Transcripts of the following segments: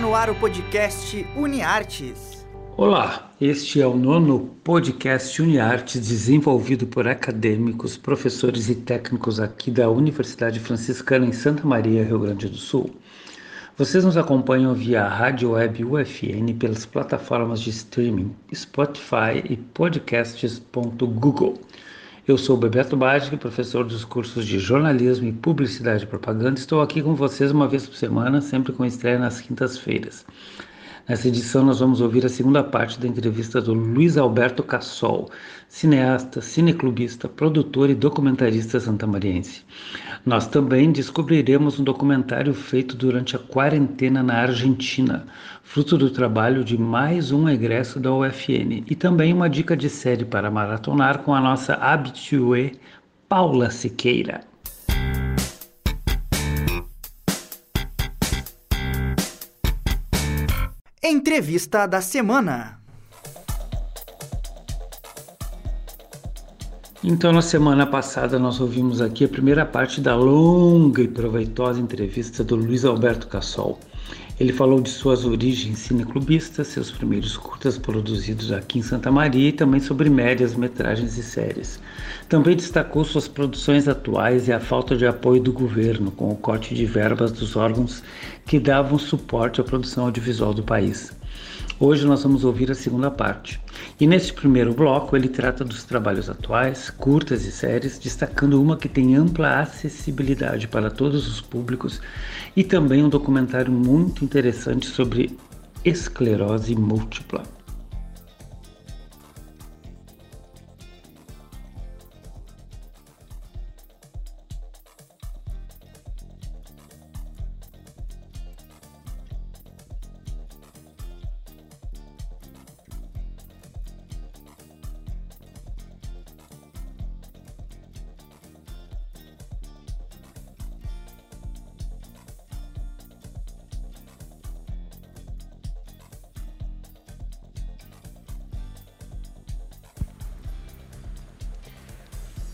No ar o podcast UniArtes. Olá, este é o nono podcast UniArtes desenvolvido por acadêmicos, professores e técnicos aqui da Universidade Franciscana em Santa Maria, Rio Grande do Sul. Vocês nos acompanham via rádio web UFN pelas plataformas de streaming Spotify e podcasts.google. Eu sou Bebeto Badic, professor dos cursos de jornalismo e publicidade e propaganda. Estou aqui com vocês uma vez por semana, sempre com estreia nas quintas-feiras. Nessa edição, nós vamos ouvir a segunda parte da entrevista do Luiz Alberto Cassol, cineasta, cineclubista, produtor e documentarista santamariense. Nós também descobriremos um documentário feito durante a quarentena na Argentina, fruto do trabalho de mais um egresso da UFN, e também uma dica de série para maratonar com a nossa habitué Paula Siqueira. Entrevista da semana. Então, na semana passada, nós ouvimos aqui a primeira parte da longa e proveitosa entrevista do Luiz Alberto Cassol. Ele falou de suas origens cineclubistas, seus primeiros curtas produzidos aqui em Santa Maria e também sobre médias, metragens e séries. Também destacou suas produções atuais e a falta de apoio do governo, com o corte de verbas dos órgãos que davam suporte à produção audiovisual do país. Hoje nós vamos ouvir a segunda parte. E neste primeiro bloco ele trata dos trabalhos atuais, curtas e séries, destacando uma que tem ampla acessibilidade para todos os públicos e também um documentário muito interessante sobre esclerose múltipla.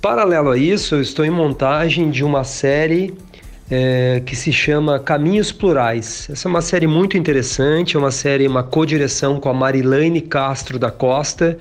Paralelo a isso, eu estou em montagem de uma série é, que se chama Caminhos Plurais. Essa é uma série muito interessante, é uma série, uma co-direção com a Marilane Castro da Costa.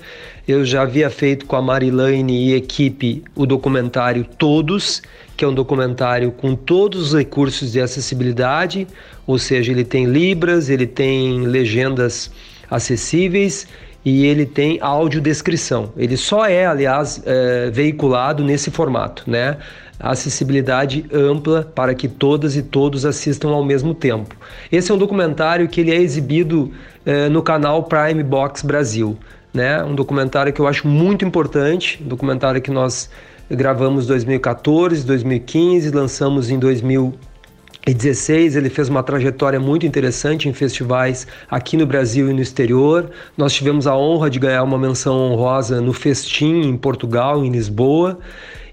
Eu já havia feito com a Marilane e equipe o documentário Todos, que é um documentário com todos os recursos de acessibilidade, ou seja, ele tem libras, ele tem legendas acessíveis e ele tem audiodescrição. Ele só é, aliás, é, veiculado nesse formato, né? Acessibilidade ampla para que todas e todos assistam ao mesmo tempo. Esse é um documentário que ele é exibido é, no canal Prime Box Brasil, né? Um documentário que eu acho muito importante, um documentário que nós gravamos em 2014, 2015, lançamos em 2000 em 16 ele fez uma trajetória muito interessante em festivais aqui no Brasil e no exterior. Nós tivemos a honra de ganhar uma menção honrosa no Festim em Portugal, em Lisboa.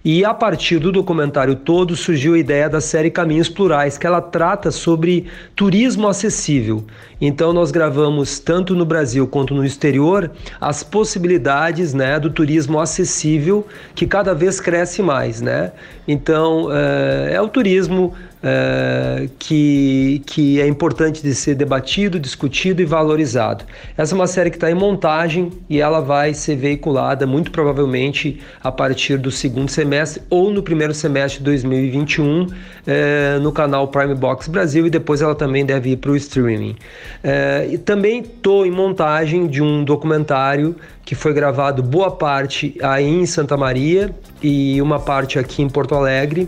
E a partir do documentário todo surgiu a ideia da série Caminhos Plurais, que ela trata sobre turismo acessível. Então nós gravamos tanto no Brasil quanto no exterior as possibilidades, né, do turismo acessível que cada vez cresce mais, né? Então é, é o turismo é, que, que é importante de ser debatido, discutido e valorizado. Essa é uma série que está em montagem e ela vai ser veiculada muito provavelmente a partir do segundo semestre ou no primeiro semestre de 2021 é, no canal Prime Box Brasil e depois ela também deve ir para o streaming. É, e também estou em montagem de um documentário que foi gravado boa parte aí em Santa Maria e uma parte aqui em Porto Alegre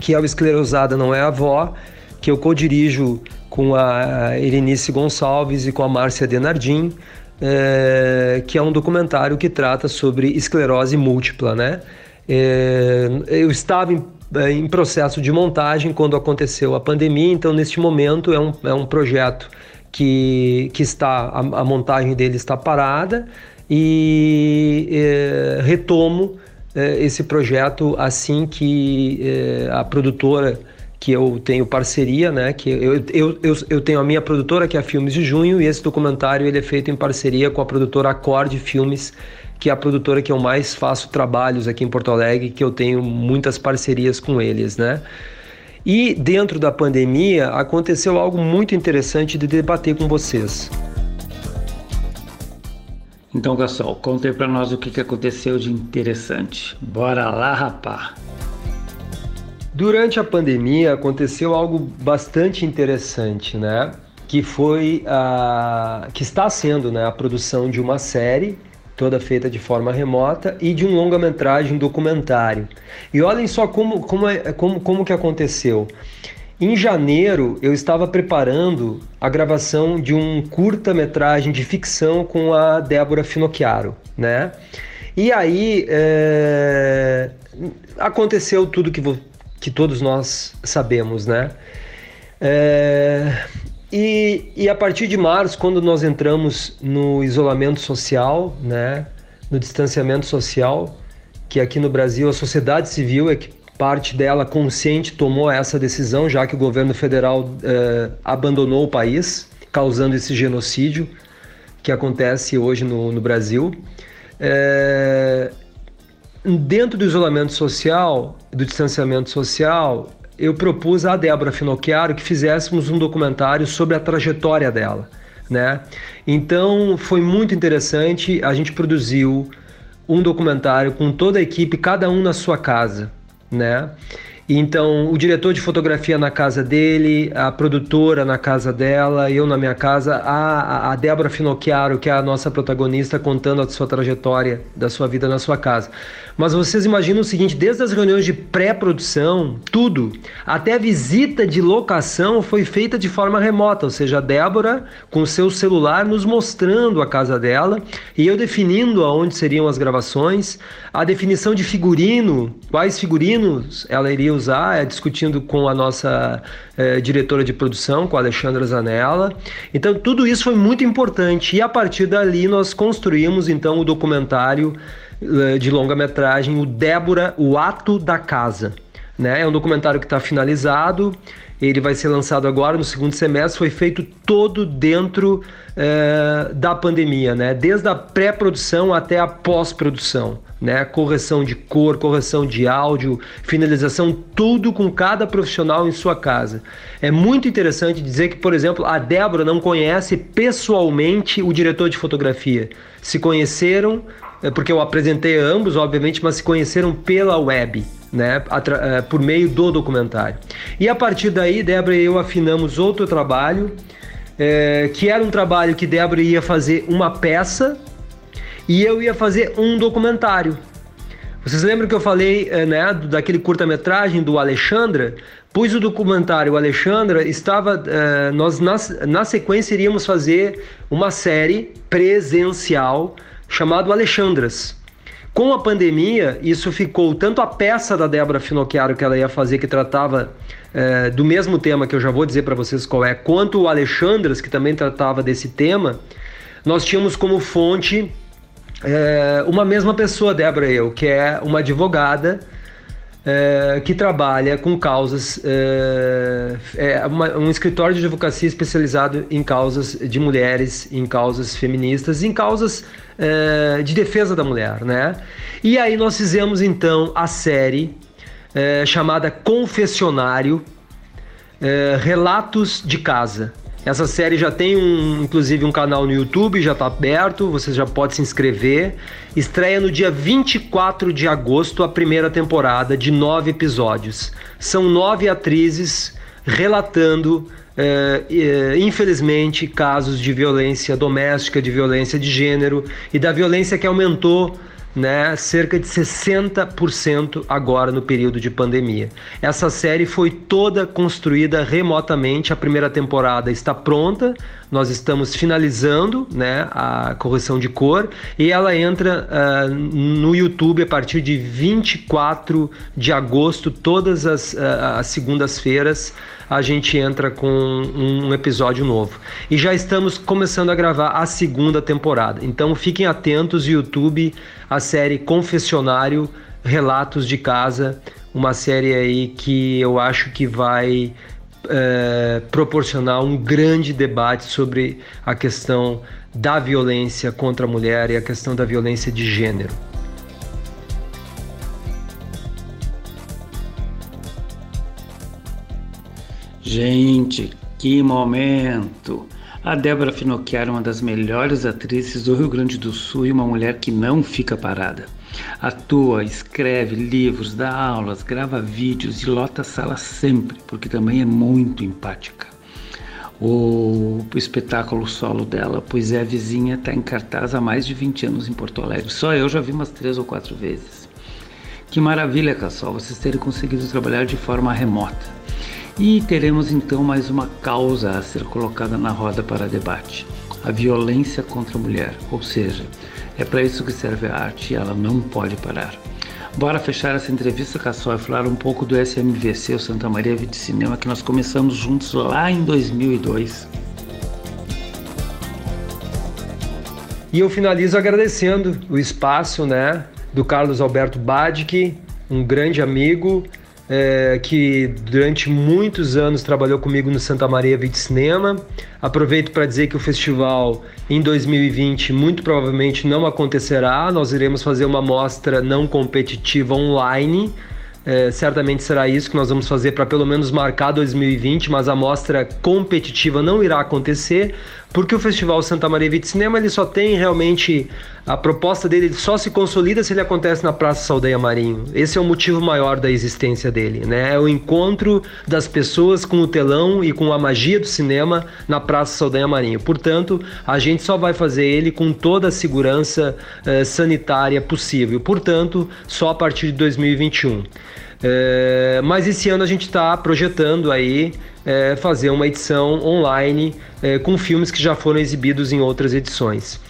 que é o Esclerosada Não É Avó, que eu co-dirijo com a Erenice Gonçalves e com a Márcia Denardim, é, que é um documentário que trata sobre esclerose múltipla, né? É, eu estava em, é, em, processo de montagem quando aconteceu a pandemia, então neste momento é um, é um projeto que, que está, a, a montagem dele está parada e é, retomo esse projeto assim que é, a produtora que eu tenho parceria, né? Que eu, eu, eu, eu, tenho a minha produtora, que é a Filmes de Junho, e esse documentário ele é feito em parceria com a produtora Acorde Filmes, que é a produtora que eu mais faço trabalhos aqui em Porto Alegre, que eu tenho muitas parcerias com eles, né? E dentro da pandemia aconteceu algo muito interessante de debater com vocês. Então, Gasol, conte para nós o que, que aconteceu de interessante. Bora lá, rapá! Durante a pandemia aconteceu algo bastante interessante, né? Que foi a que está sendo, né, a produção de uma série toda feita de forma remota e de um longa-metragem documentário. E olhem só como como é, como como que aconteceu. Em janeiro, eu estava preparando a gravação de um curta-metragem de ficção com a Débora Finocchiaro, né? E aí é... aconteceu tudo que, que todos nós sabemos, né? É... E, e a partir de março, quando nós entramos no isolamento social, né? No distanciamento social, que aqui no Brasil a sociedade civil é que parte dela consciente tomou essa decisão, já que o governo federal eh, abandonou o país, causando esse genocídio que acontece hoje no, no Brasil. É, dentro do isolamento social, do distanciamento social, eu propus a Débora Finocchiaro que fizéssemos um documentário sobre a trajetória dela, né? Então foi muito interessante. A gente produziu um documentário com toda a equipe, cada um na sua casa, né? Então, o diretor de fotografia na casa dele, a produtora na casa dela, eu na minha casa, a, a Débora Finocchiaro, que é a nossa protagonista, contando a sua trajetória da sua vida na sua casa. Mas vocês imaginam o seguinte: desde as reuniões de pré-produção, tudo, até a visita de locação foi feita de forma remota, ou seja, a Débora com seu celular nos mostrando a casa dela e eu definindo aonde seriam as gravações, a definição de figurino, quais figurinos ela iria usar, é, discutindo com a nossa é, diretora de produção, com a Alexandra Zanella. Então tudo isso foi muito importante e a partir dali nós construímos então o documentário de longa-metragem, o Débora, o Ato da Casa. Né? É um documentário que está finalizado, ele vai ser lançado agora no segundo semestre, foi feito todo dentro é, da pandemia, né? desde a pré-produção até a pós-produção né? Correção de cor, correção de áudio, finalização, tudo com cada profissional em sua casa. É muito interessante dizer que, por exemplo, a Débora não conhece pessoalmente o diretor de fotografia. Se conheceram, é, porque eu apresentei ambos, obviamente, mas se conheceram pela web. Né, é, por meio do documentário. E a partir daí, Débora e eu afinamos outro trabalho, é, que era um trabalho que Débora ia fazer uma peça e eu ia fazer um documentário. Vocês lembram que eu falei eh, né, daquele curta-metragem do Alexandra? Pois o documentário Alexandra estava. Nós, na, na sequência, iríamos fazer uma série presencial chamada Alexandras. Com a pandemia, isso ficou tanto a peça da Débora Finocchiaro que ela ia fazer, que tratava eh, do mesmo tema que eu já vou dizer para vocês qual é, quanto o Alexandras, que também tratava desse tema, nós tínhamos como fonte é, uma mesma pessoa, Débora e eu, que é uma advogada é, que trabalha com causas, é, é uma, um escritório de advocacia especializado em causas de mulheres, em causas feministas, em causas é, de defesa da mulher, né? E aí nós fizemos então a série é, chamada Confessionário, é, Relatos de Casa. Essa série já tem um, inclusive um canal no YouTube, já está aberto, você já pode se inscrever. Estreia no dia 24 de agosto a primeira temporada de nove episódios. São nove atrizes relatando, é, é, infelizmente, casos de violência doméstica, de violência de gênero e da violência que aumentou né, cerca de 60% agora no período de pandemia. Essa série foi toda construída remotamente, a primeira temporada está pronta, nós estamos finalizando né, a correção de cor e ela entra uh, no YouTube a partir de 24 de agosto, todas as, uh, as segundas-feiras a gente entra com um episódio novo. E já estamos começando a gravar a segunda temporada. Então fiquem atentos, YouTube, a série Confessionário Relatos de Casa, uma série aí que eu acho que vai é, proporcionar um grande debate sobre a questão da violência contra a mulher e a questão da violência de gênero. Gente, que momento! A Débora Finocchiaro é uma das melhores atrizes do Rio Grande do Sul e uma mulher que não fica parada. Atua, escreve livros, dá aulas, grava vídeos e lota a sala sempre, porque também é muito empática. O espetáculo solo dela, Pois é a Vizinha, está em cartaz há mais de 20 anos em Porto Alegre. Só eu já vi umas três ou quatro vezes. Que maravilha, Cassol, vocês terem conseguido trabalhar de forma remota. E teremos então mais uma causa a ser colocada na roda para debate: a violência contra a mulher. Ou seja, é para isso que serve a arte e ela não pode parar. Bora fechar essa entrevista, Cassol, e falar um pouco do SMVC, o Santa Maria Vídeo Cinema, que nós começamos juntos lá em 2002. E eu finalizo agradecendo o espaço, né, do Carlos Alberto Badic, um grande amigo, é, que durante muitos anos trabalhou comigo no Santa Maria Vídeo Cinema. Aproveito para dizer que o festival em 2020 muito provavelmente não acontecerá. Nós iremos fazer uma mostra não competitiva online. É, certamente será isso que nós vamos fazer para pelo menos marcar 2020, mas a mostra competitiva não irá acontecer, porque o Festival Santa Maria Vite Cinema ele só tem realmente a proposta dele só se consolida se ele acontece na Praça Saldanha Marinho. Esse é o motivo maior da existência dele, né? É o encontro das pessoas com o telão e com a magia do cinema na Praça Saldanha Marinho. Portanto, a gente só vai fazer ele com toda a segurança eh, sanitária possível. Portanto, só a partir de 2021. É, mas esse ano a gente está projetando aí é, fazer uma edição online é, com filmes que já foram exibidos em outras edições.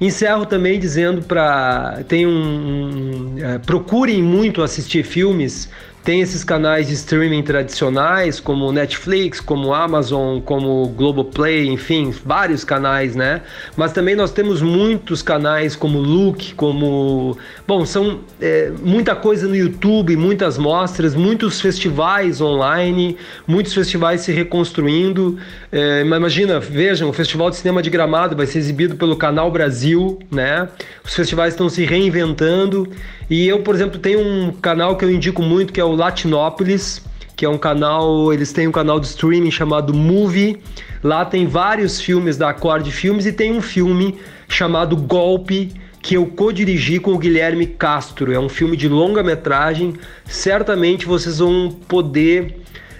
Encerro também dizendo para tem um, um é, procurem muito assistir filmes tem esses canais de streaming tradicionais, como Netflix, como Amazon, como Globoplay, enfim, vários canais, né? Mas também nós temos muitos canais como Look, como. Bom, são é, muita coisa no YouTube, muitas mostras, muitos festivais online, muitos festivais se reconstruindo. É, imagina, vejam, o Festival de Cinema de Gramado vai ser exibido pelo Canal Brasil, né? Os festivais estão se reinventando. E eu, por exemplo, tenho um canal que eu indico muito, que é o Latinópolis, que é um canal, eles têm um canal de streaming chamado Movie. Lá tem vários filmes da Acorde Filmes e tem um filme chamado Golpe, que eu co-dirigi com o Guilherme Castro. É um filme de longa-metragem. Certamente vocês vão poder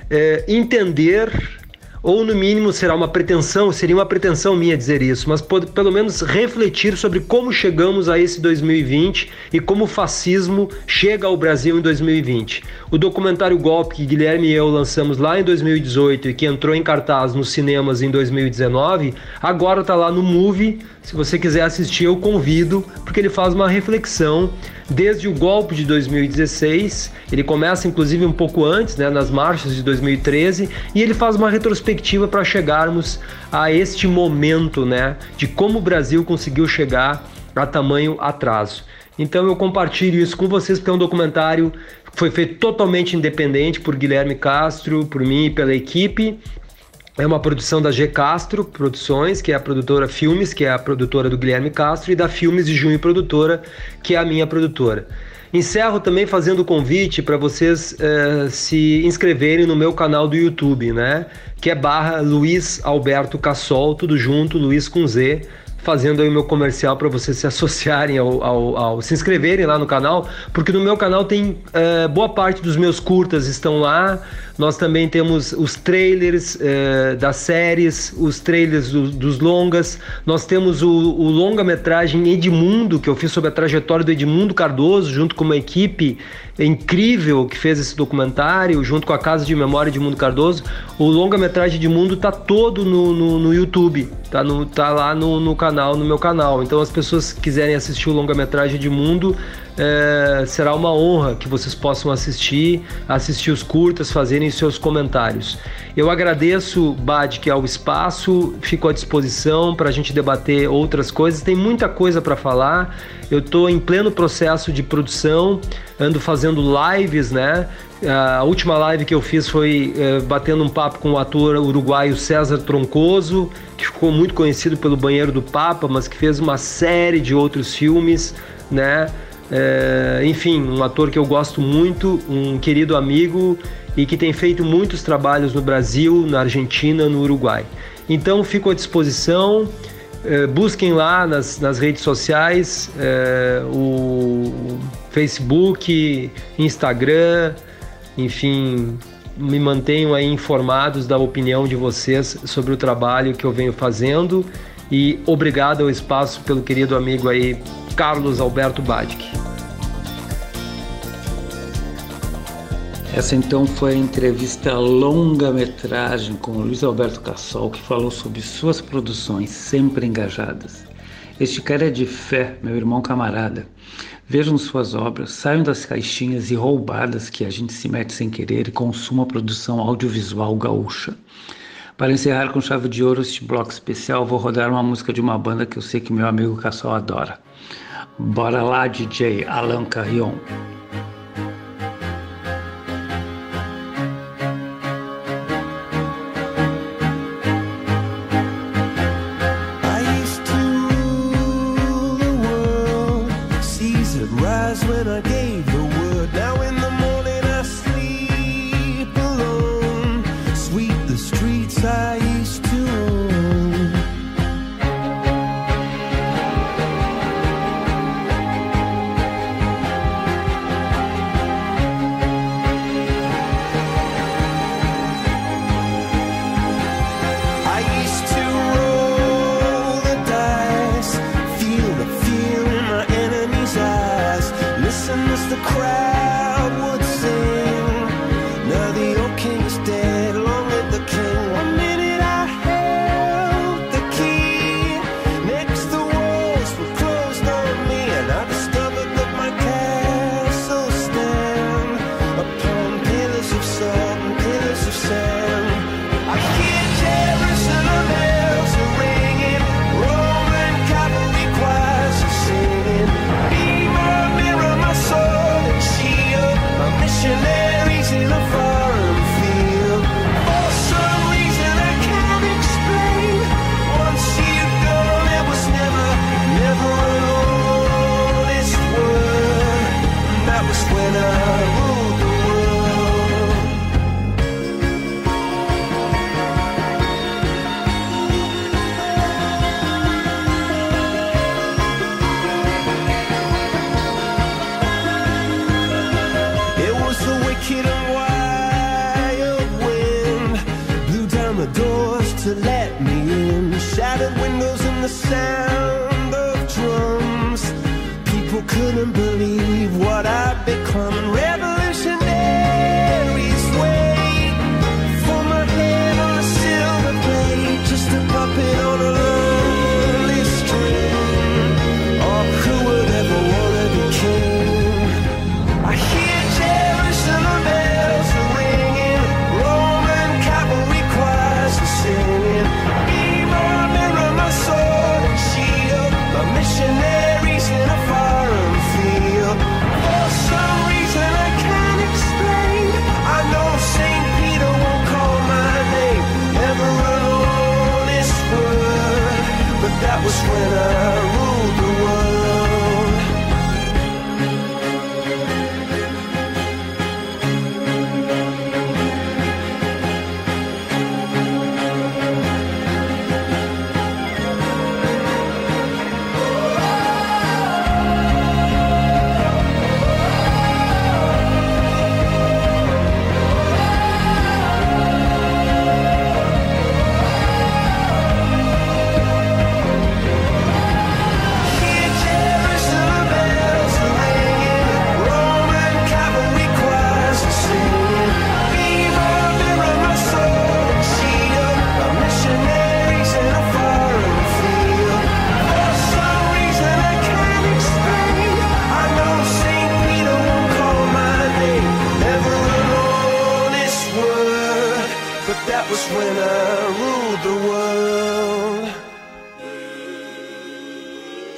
é, entender ou no mínimo será uma pretensão, seria uma pretensão minha dizer isso, mas pode, pelo menos refletir sobre como chegamos a esse 2020 e como o fascismo chega ao Brasil em 2020. O documentário Golpe que Guilherme e eu lançamos lá em 2018 e que entrou em cartaz nos cinemas em 2019, agora está lá no Movie. Se você quiser assistir, eu convido, porque ele faz uma reflexão desde o golpe de 2016. Ele começa inclusive um pouco antes, né, nas marchas de 2013, e ele faz uma retrospectiva para chegarmos a este momento, né, de como o Brasil conseguiu chegar a tamanho atraso. Então eu compartilho isso com vocês porque é um documentário que foi feito totalmente independente por Guilherme Castro, por mim e pela equipe. É uma produção da G Castro Produções, que é a produtora Filmes, que é a produtora do Guilherme Castro, e da Filmes de Junho Produtora, que é a minha produtora. Encerro também fazendo o convite para vocês uh, se inscreverem no meu canal do YouTube, né? Que é barra Luiz Alberto Cassol, tudo junto, Luiz com Z fazendo aí o meu comercial para vocês se associarem ao, ao, ao, se inscreverem lá no canal, porque no meu canal tem uh, boa parte dos meus curtas estão lá. Nós também temos os trailers uh, das séries, os trailers do, dos longas. Nós temos o, o longa-metragem Edmundo, que eu fiz sobre a trajetória do Edmundo Cardoso, junto com uma equipe incrível que fez esse documentário, junto com a Casa de Memória de Cardoso. O longa-metragem de Mundo tá todo no, no, no, YouTube, tá, no, tá lá no, no canal, no meu canal. Então, as pessoas que quiserem assistir o longa-metragem de Mundo, é, será uma honra que vocês possam assistir, assistir os curtas, fazerem seus comentários. Eu agradeço, Bad, que é o espaço, fico à disposição para a gente debater outras coisas. Tem muita coisa para falar. Eu estou em pleno processo de produção, ando fazendo lives, né? A última live que eu fiz foi é, batendo um papo com o ator uruguaio César Troncoso, que ficou muito conhecido pelo Banheiro do Papa, mas que fez uma série de outros filmes, né? É, enfim, um ator que eu gosto muito, um querido amigo e que tem feito muitos trabalhos no Brasil, na Argentina, no Uruguai. Então, fico à disposição. É, busquem lá nas, nas redes sociais, é, o Facebook, Instagram, enfim, me mantenham aí informados da opinião de vocês sobre o trabalho que eu venho fazendo e obrigado ao espaço pelo querido amigo aí Carlos Alberto Badic. Essa então foi a entrevista longa-metragem com Luiz Alberto Cassol, que falou sobre suas produções sempre engajadas. Este cara é de fé, meu irmão camarada. Vejam suas obras, saiam das caixinhas e roubadas que a gente se mete sem querer e consuma a produção audiovisual gaúcha. Para encerrar com chave de ouro este bloco especial, vou rodar uma música de uma banda que eu sei que meu amigo Cassol adora. Bora lá, DJ Alan Carrion.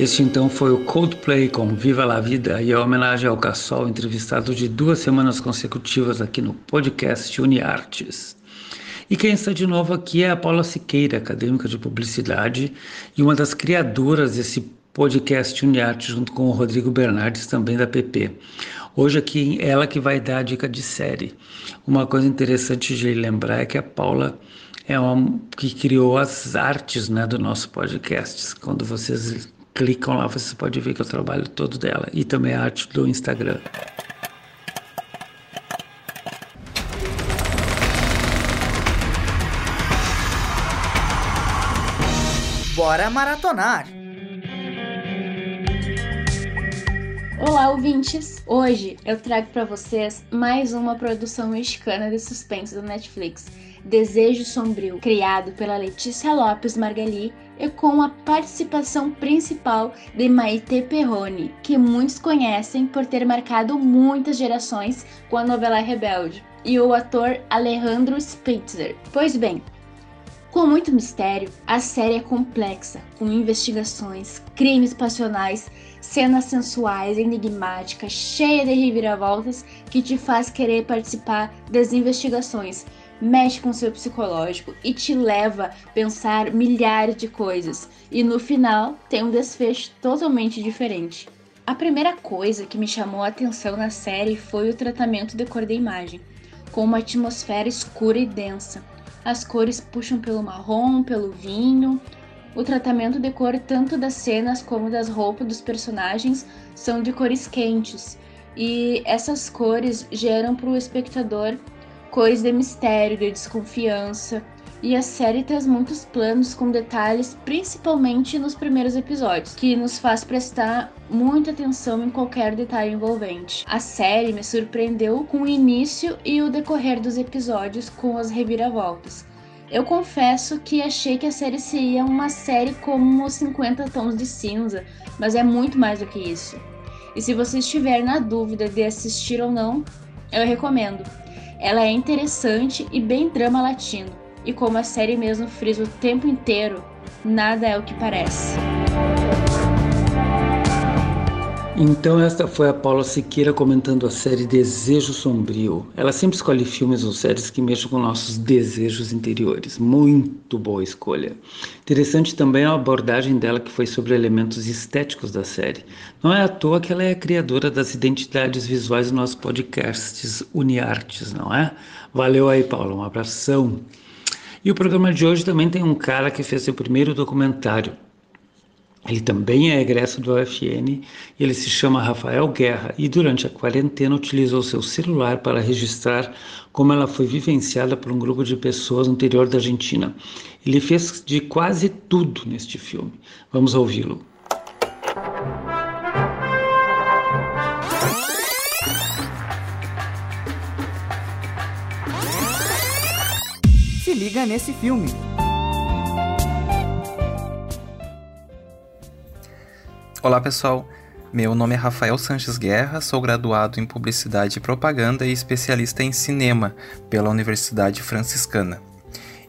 Este então foi o Coldplay com Viva la Vida e a homenagem ao Cassol, entrevistado de duas semanas consecutivas aqui no podcast UniArtes. E quem está de novo aqui é a Paula Siqueira, acadêmica de publicidade e uma das criadoras desse podcast UniArtes, junto com o Rodrigo Bernardes, também da PP. Hoje aqui ela que vai dar a dica de série. Uma coisa interessante de lembrar é que a Paula é uma que criou as artes né, do nosso podcast. Quando vocês clicam lá, vocês podem ver que eu trabalho todo dela. E também a arte do Instagram. Bora maratonar! Olá, ouvintes! Hoje eu trago para vocês mais uma produção mexicana de suspense do Netflix, Desejo Sombrio, criado pela Letícia Lopes Margali e com a participação principal de Maite Perrone, que muitos conhecem por ter marcado muitas gerações com a novela Rebelde, e o ator Alejandro Spitzer. Pois bem, com muito mistério, a série é complexa, com investigações, crimes passionais, cenas sensuais, enigmáticas, cheia de reviravoltas que te faz querer participar das investigações, mexe com seu psicológico e te leva a pensar milhares de coisas, e no final tem um desfecho totalmente diferente. A primeira coisa que me chamou a atenção na série foi o tratamento de cor da imagem, com uma atmosfera escura e densa as cores puxam pelo marrom, pelo vinho. O tratamento de cor tanto das cenas como das roupas dos personagens são de cores quentes, e essas cores geram para o espectador cores de mistério, de desconfiança, e a série traz muitos planos com detalhes, principalmente nos primeiros episódios, que nos faz prestar muita atenção em qualquer detalhe envolvente. A série me surpreendeu com o início e o decorrer dos episódios com as reviravoltas. Eu confesso que achei que a série seria uma série como os 50 Tons de Cinza, mas é muito mais do que isso. E se você estiver na dúvida de assistir ou não, eu recomendo. Ela é interessante e bem drama latino e como a série mesmo frisa o tempo inteiro, nada é o que parece. Então esta foi a Paula Siqueira comentando a série Desejo Sombrio. Ela sempre escolhe filmes ou séries que mexam com nossos desejos interiores. Muito boa escolha. Interessante também a abordagem dela que foi sobre elementos estéticos da série. Não é à toa que ela é a criadora das identidades visuais do nosso podcast Uniartes, não é? Valeu aí, Paula. Um abração. E o programa de hoje também tem um cara que fez seu primeiro documentário. Ele também é egresso do UFN, ele se chama Rafael Guerra e durante a quarentena utilizou seu celular para registrar como ela foi vivenciada por um grupo de pessoas no interior da Argentina. Ele fez de quase tudo neste filme. Vamos ouvi-lo. liga nesse filme. Olá pessoal, meu nome é Rafael Sanches Guerra, sou graduado em Publicidade e Propaganda e especialista em cinema pela Universidade Franciscana.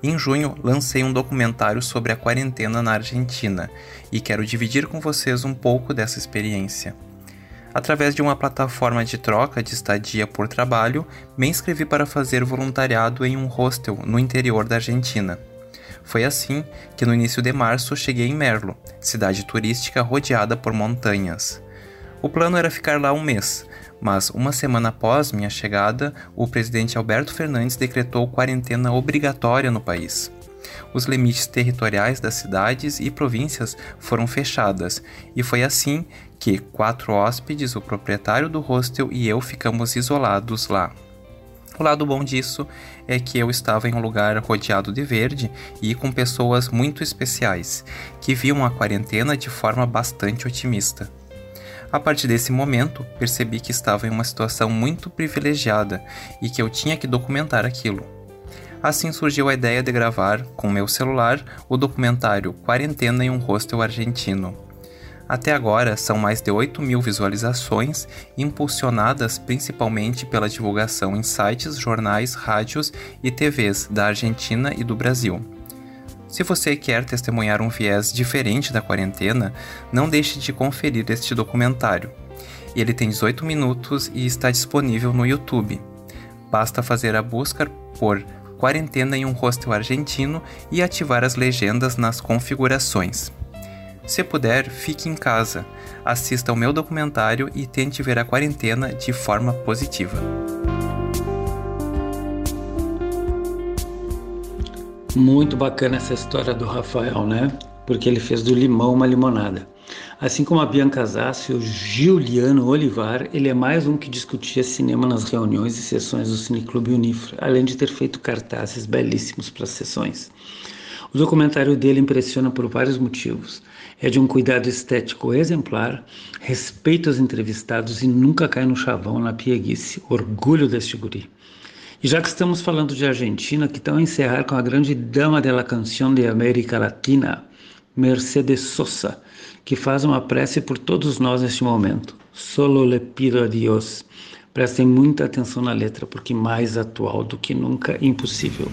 Em junho, lancei um documentário sobre a quarentena na Argentina e quero dividir com vocês um pouco dessa experiência. Através de uma plataforma de troca de estadia por trabalho, me inscrevi para fazer voluntariado em um hostel no interior da Argentina. Foi assim que no início de março cheguei em Merlo, cidade turística rodeada por montanhas. O plano era ficar lá um mês, mas uma semana após minha chegada, o presidente Alberto Fernandes decretou quarentena obrigatória no país. Os limites territoriais das cidades e províncias foram fechadas, e foi assim que quatro hóspedes, o proprietário do hostel e eu ficamos isolados lá. O lado bom disso é que eu estava em um lugar rodeado de verde e com pessoas muito especiais, que viam a quarentena de forma bastante otimista. A partir desse momento, percebi que estava em uma situação muito privilegiada e que eu tinha que documentar aquilo. Assim surgiu a ideia de gravar, com meu celular, o documentário Quarentena em um Hostel Argentino. Até agora, são mais de 8 mil visualizações, impulsionadas principalmente pela divulgação em sites, jornais, rádios e TVs da Argentina e do Brasil. Se você quer testemunhar um viés diferente da quarentena, não deixe de conferir este documentário. Ele tem 18 minutos e está disponível no YouTube. Basta fazer a busca por Quarentena em um Hostel Argentino e ativar as legendas nas configurações. Se puder, fique em casa, assista ao meu documentário e tente ver a quarentena de forma positiva. Muito bacana essa história do Rafael, né? Porque ele fez do limão uma limonada. Assim como a Bianca Zassi, o Giuliano Olivar, ele é mais um que discutia cinema nas reuniões e sessões do Cineclube Unifra, além de ter feito cartazes belíssimos para as sessões. O documentário dele impressiona por vários motivos. É de um cuidado estético exemplar, respeito aos entrevistados e nunca cai no chavão na pieguice. Orgulho deste guri. E já que estamos falando de Argentina, que tal encerrar com a grande dama da canção de América Latina, Mercedes Sosa, que faz uma prece por todos nós neste momento. Solo le pido a Dios. Prestem muita atenção na letra, porque mais atual do que nunca impossível.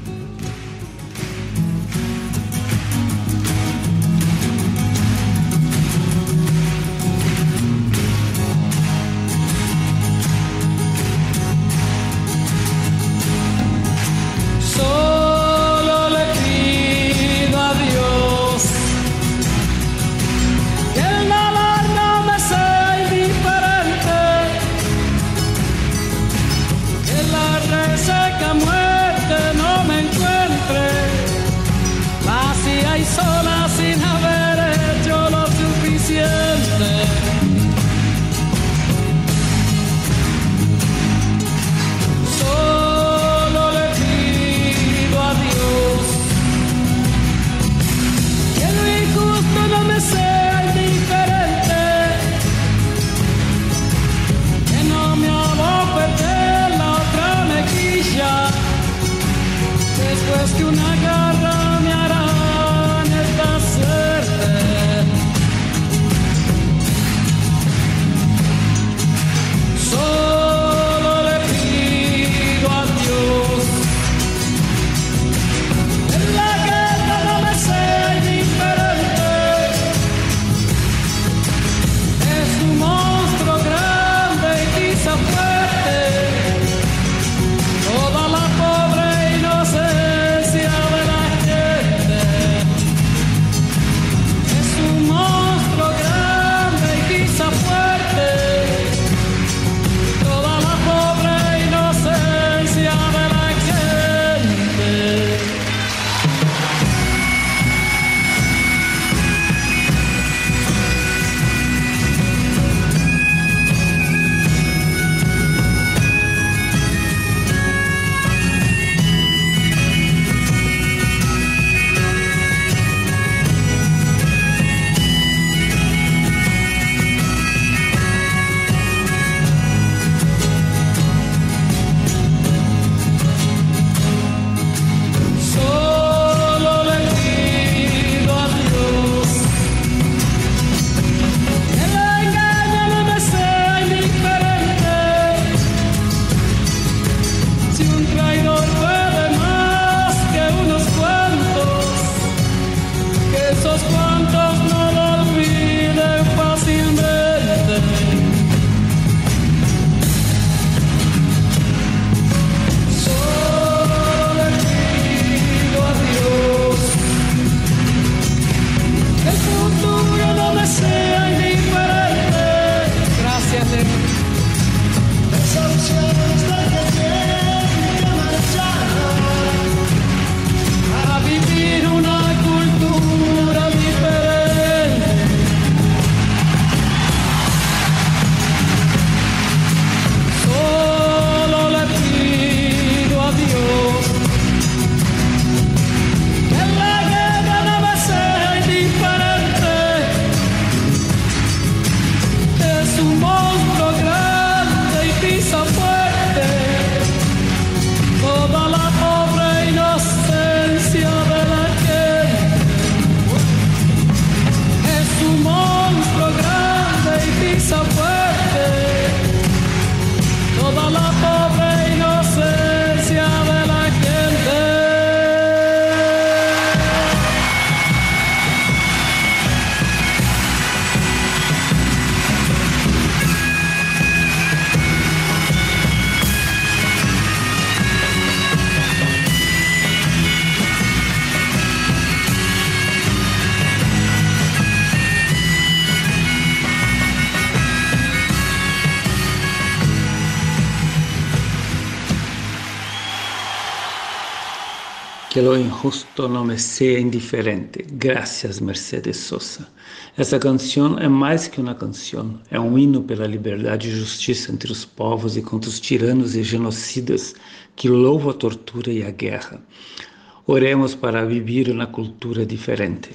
Que lo injusto no me indiferente. Gracias, Mercedes Sosa. Essa canção é mais que uma canção, é um hino pela liberdade e justiça entre os povos e contra os tiranos e genocidas que louvam a tortura e a guerra. Oremos para viver uma cultura diferente.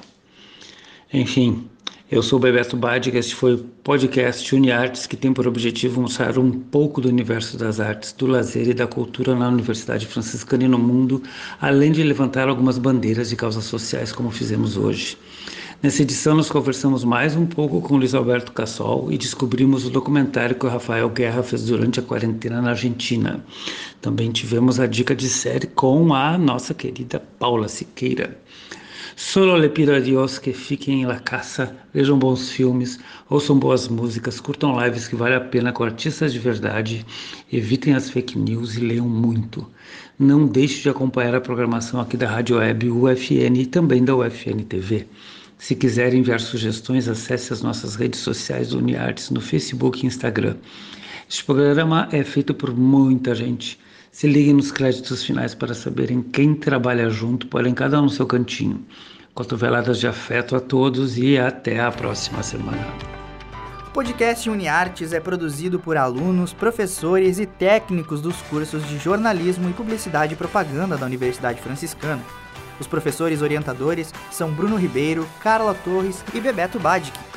Enfim, eu sou Bebeto Badi, este foi o podcast UniArtes, que tem por objetivo mostrar um pouco do universo das artes, do lazer e da cultura na Universidade Franciscana e no mundo, além de levantar algumas bandeiras de causas sociais, como fizemos hoje. Nessa edição, nós conversamos mais um pouco com Luiz Alberto Cassol e descobrimos o documentário que o Rafael Guerra fez durante a quarentena na Argentina. Também tivemos a dica de série com a nossa querida Paula Siqueira. Solo le pido a Dios que fiquem em la casa, vejam bons filmes, ouçam boas músicas, curtam lives que vale a pena com artistas de verdade, evitem as fake news e leiam muito. Não deixe de acompanhar a programação aqui da Rádio Web UFN e também da UFN TV. Se quiser enviar sugestões, acesse as nossas redes sociais do Uniartes no Facebook e Instagram. Este programa é feito por muita gente. Se liguem nos créditos finais para saberem quem trabalha junto, porém cada um no seu cantinho. Cotoveladas de afeto a todos e até a próxima semana. O podcast UniArtes é produzido por alunos, professores e técnicos dos cursos de jornalismo e publicidade e propaganda da Universidade Franciscana. Os professores orientadores são Bruno Ribeiro, Carla Torres e Bebeto Badic.